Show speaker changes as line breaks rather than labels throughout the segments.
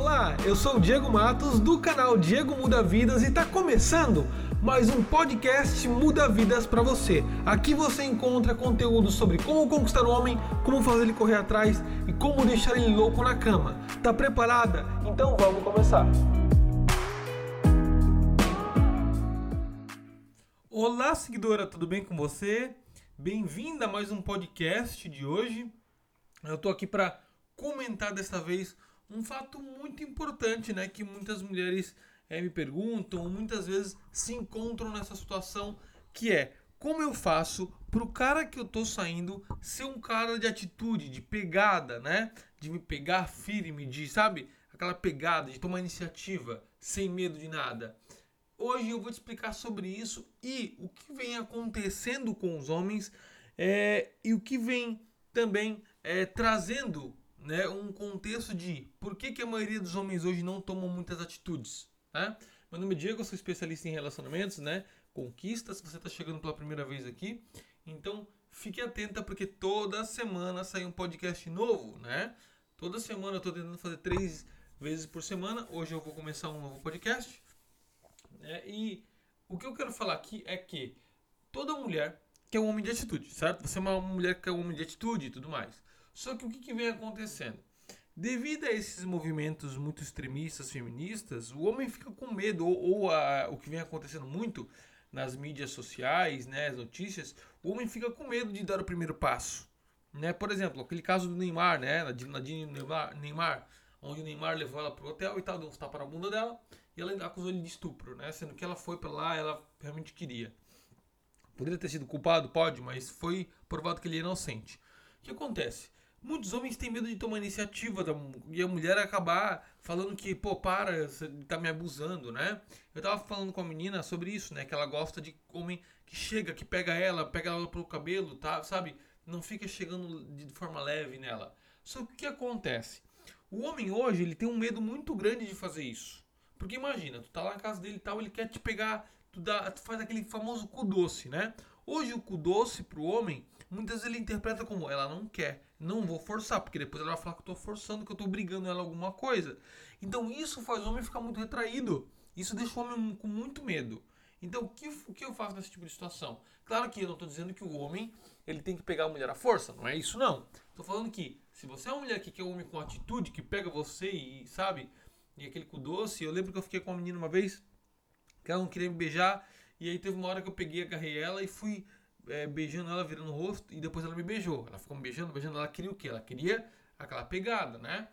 Olá, eu sou o Diego Matos do canal Diego Muda Vidas e está começando mais um podcast Muda Vidas para você. Aqui você encontra conteúdo sobre como conquistar o homem, como fazer ele correr atrás e como deixar ele louco na cama. Tá preparada? Então vamos começar. Olá, seguidora, tudo bem com você? Bem-vinda a mais um podcast de hoje. Eu tô aqui para comentar dessa vez um fato muito importante, né, que muitas mulheres é, me perguntam, muitas vezes se encontram nessa situação, que é como eu faço pro cara que eu tô saindo ser um cara de atitude, de pegada, né? De me pegar firme, de, sabe? Aquela pegada, de tomar iniciativa, sem medo de nada. Hoje eu vou te explicar sobre isso e o que vem acontecendo com os homens é, e o que vem também é, trazendo né, um contexto de por que, que a maioria dos homens hoje não tomam muitas atitudes. Né? Meu nome é Diego, eu sou especialista em relacionamentos, né? Conquistas, se você está chegando pela primeira vez aqui. Então, fique atenta porque toda semana sai um podcast novo, né? Toda semana eu estou tentando fazer três vezes por semana. Hoje eu vou começar um novo podcast. Né? E o que eu quero falar aqui é que toda mulher quer um homem de atitude, certo? Você é uma mulher que é um homem de atitude e tudo mais. Só que o que, que vem acontecendo? Devido a esses movimentos muito extremistas, feministas, o homem fica com medo, ou, ou a, o que vem acontecendo muito nas mídias sociais, né, as notícias, o homem fica com medo de dar o primeiro passo. Né? Por exemplo, aquele caso do Neymar, né, Nadine Neymar, Neymar, onde o Neymar levou ela pro hotel e tal, deu uns tapas na bunda dela, e ela acusou ele de estupro, né, sendo que ela foi para lá, ela realmente queria. Poderia ter sido culpado? Pode, mas foi provado que ele é inocente. O que acontece? Muitos homens têm medo de tomar iniciativa da, e a mulher acabar falando que, pô, para, você tá me abusando, né? Eu tava falando com a menina sobre isso, né? Que ela gosta de homem que chega, que pega ela, pega ela pelo cabelo, tá? Sabe? Não fica chegando de forma leve nela. Só que o que acontece? O homem hoje, ele tem um medo muito grande de fazer isso. Porque imagina, tu tá lá na casa dele e tal, ele quer te pegar, tu, dá, tu faz aquele famoso cu doce, né? Hoje o cu doce pro homem, muitas vezes ele interpreta como ela não quer não vou forçar, porque depois ela vai falar que eu tô forçando, que eu tô brigando ela alguma coisa. Então isso faz o homem ficar muito retraído. Isso deixa o homem com muito medo. Então o que, o que eu faço nesse tipo de situação? Claro que eu não estou dizendo que o homem ele tem que pegar a mulher à força, não é isso não. Estou falando que se você é uma mulher que quer um homem com atitude, que pega você e sabe, e aquele com doce, eu lembro que eu fiquei com uma menina uma vez, que ela não queria me beijar, e aí teve uma hora que eu peguei, agarrei ela e fui é, beijando ela, virando o rosto, e depois ela me beijou. Ela ficou me beijando, beijando. Ela queria o quê? Ela queria aquela pegada, né?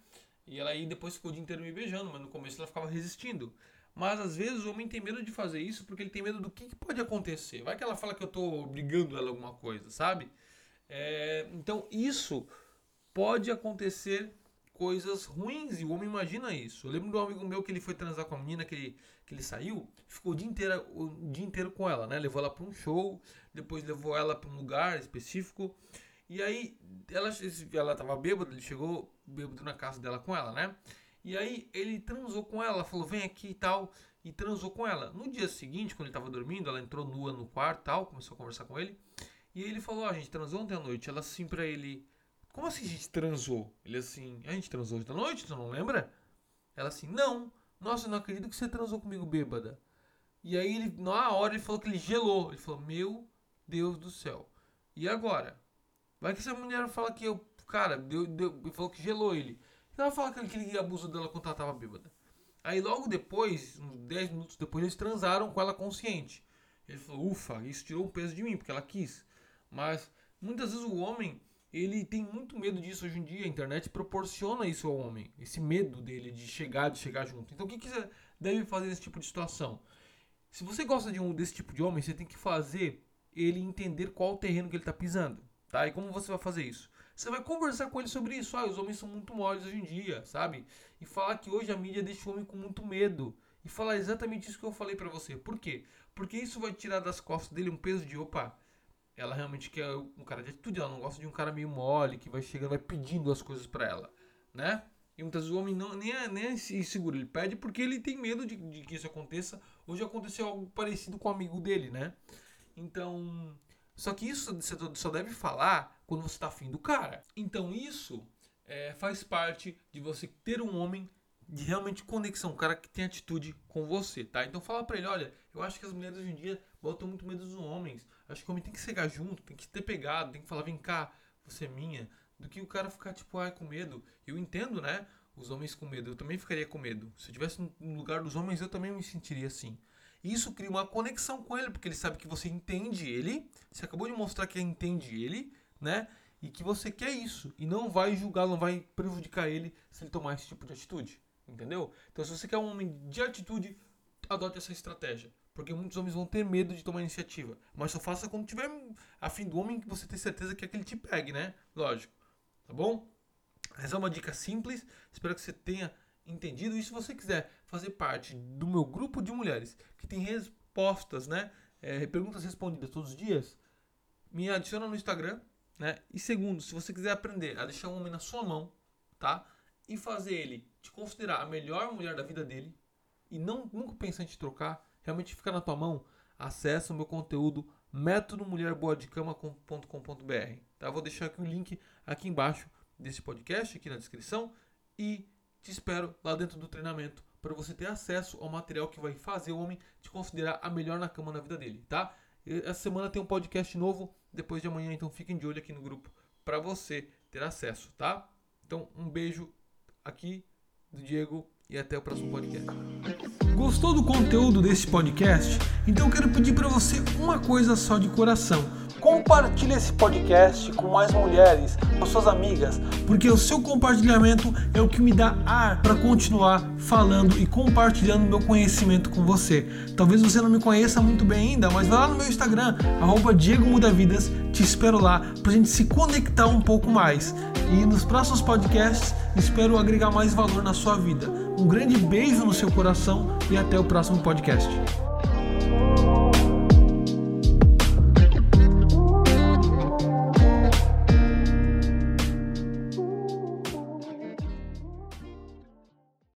E ela aí depois ficou o dia inteiro me beijando, mas no começo ela ficava resistindo. Mas às vezes o homem tem medo de fazer isso porque ele tem medo do que, que pode acontecer. Vai que ela fala que eu tô brigando ela alguma coisa, sabe? É, então isso pode acontecer coisas ruins e o homem imagina isso. Eu lembro de um amigo meu que ele foi transar com a menina que ele, que ele saiu, ficou o dia inteiro, o dia inteiro com ela, né? Levou ela para um show, depois levou ela para um lugar específico. E aí ela ela tava bêbada, ele chegou bêbado na casa dela com ela, né? E aí ele transou com ela, falou: "Vem aqui" e tal, e transou com ela. No dia seguinte, quando ele tava dormindo, ela entrou nua no quarto, tal, começou a conversar com ele. E ele falou: "Ó, oh, a gente transou ontem à noite". Ela assim para ele: como assim a gente transou? Ele assim, a gente transou hoje da noite, tu não lembra? Ela assim, não. Nossa, eu não acredito que você transou comigo bêbada. E aí ele, na hora ele falou que ele gelou. Ele falou, meu Deus do céu. E agora? Vai que essa mulher fala que eu, cara, deu, deu, falou que gelou ele. Ela fala que ele abusou dela quando ela tava bêbada. Aí logo depois, uns 10 minutos depois, eles transaram com ela consciente. Ele falou, ufa, isso tirou um peso de mim, porque ela quis. Mas muitas vezes o homem ele tem muito medo disso hoje em dia. A internet proporciona isso ao homem, esse medo dele de chegar, de chegar junto. Então, o que, que você deve fazer nesse tipo de situação? Se você gosta de um desse tipo de homem, você tem que fazer ele entender qual o terreno que ele está pisando, tá? E como você vai fazer isso? Você vai conversar com ele sobre isso. Ah, os homens são muito moles hoje em dia, sabe? E falar que hoje a mídia deixa o homem com muito medo. E falar exatamente isso que eu falei para você. Por quê? Porque isso vai tirar das costas dele um peso de opa, ela realmente quer um cara de atitude, ela não gosta de um cara meio mole, que vai chegando, vai pedindo as coisas para ela, né? E muitas vezes o homem não, nem, é, nem é inseguro, ele pede porque ele tem medo de, de que isso aconteça. Hoje aconteceu algo parecido com um amigo dele, né? Então, só que isso você só deve falar quando você tá afim do cara. Então isso é, faz parte de você ter um homem de realmente conexão, um cara que tem atitude com você, tá? Então fala pra ele, olha, eu acho que as mulheres hoje em dia botam muito medo dos homens. Acho que o homem tem que chegar junto, tem que ter pegado, tem que falar, vem cá, você é minha. Do que o cara ficar, tipo, ai, com medo. Eu entendo, né? Os homens com medo. Eu também ficaria com medo. Se eu estivesse no lugar dos homens, eu também me sentiria assim. Isso cria uma conexão com ele, porque ele sabe que você entende ele. Você acabou de mostrar que entende ele, né? E que você quer isso. E não vai julgar, não vai prejudicar ele se ele tomar esse tipo de atitude. Entendeu? Então, se você quer um homem de atitude, adote essa estratégia. Porque muitos homens vão ter medo de tomar iniciativa. Mas só faça quando tiver afim do homem que você tem certeza que é que ele te pegue, né? Lógico. Tá bom? Essa é uma dica simples. Espero que você tenha entendido. E se você quiser fazer parte do meu grupo de mulheres que tem respostas, né? É, perguntas respondidas todos os dias, me adiciona no Instagram, né? E segundo, se você quiser aprender a deixar um homem na sua mão, tá? E fazer ele te considerar a melhor mulher da vida dele e não nunca pensar em te trocar, realmente ficar na tua mão, acessa o meu conteúdo métodomulherboadecama.com.br. Tá? Vou deixar aqui o link aqui embaixo desse podcast, aqui na descrição, e te espero lá dentro do treinamento para você ter acesso ao material que vai fazer o homem te considerar a melhor na cama na vida dele, tá? Essa semana tem um podcast novo, depois de amanhã, então fiquem de olho aqui no grupo para você ter acesso, tá? Então, um beijo aqui do Diego e até o próximo podcast. Gostou do conteúdo desse podcast? Então quero pedir para você uma coisa só de coração. Compartilhe esse podcast com mais mulheres, com suas amigas, porque o seu compartilhamento é o que me dá ar para continuar falando e compartilhando meu conhecimento com você. Talvez você não me conheça muito bem ainda, mas vai lá no meu Instagram, arroba Diego Mudavidas, te espero lá para gente se conectar um pouco mais. E nos próximos podcasts espero agregar mais valor na sua vida. Um grande beijo no seu coração e até o próximo podcast.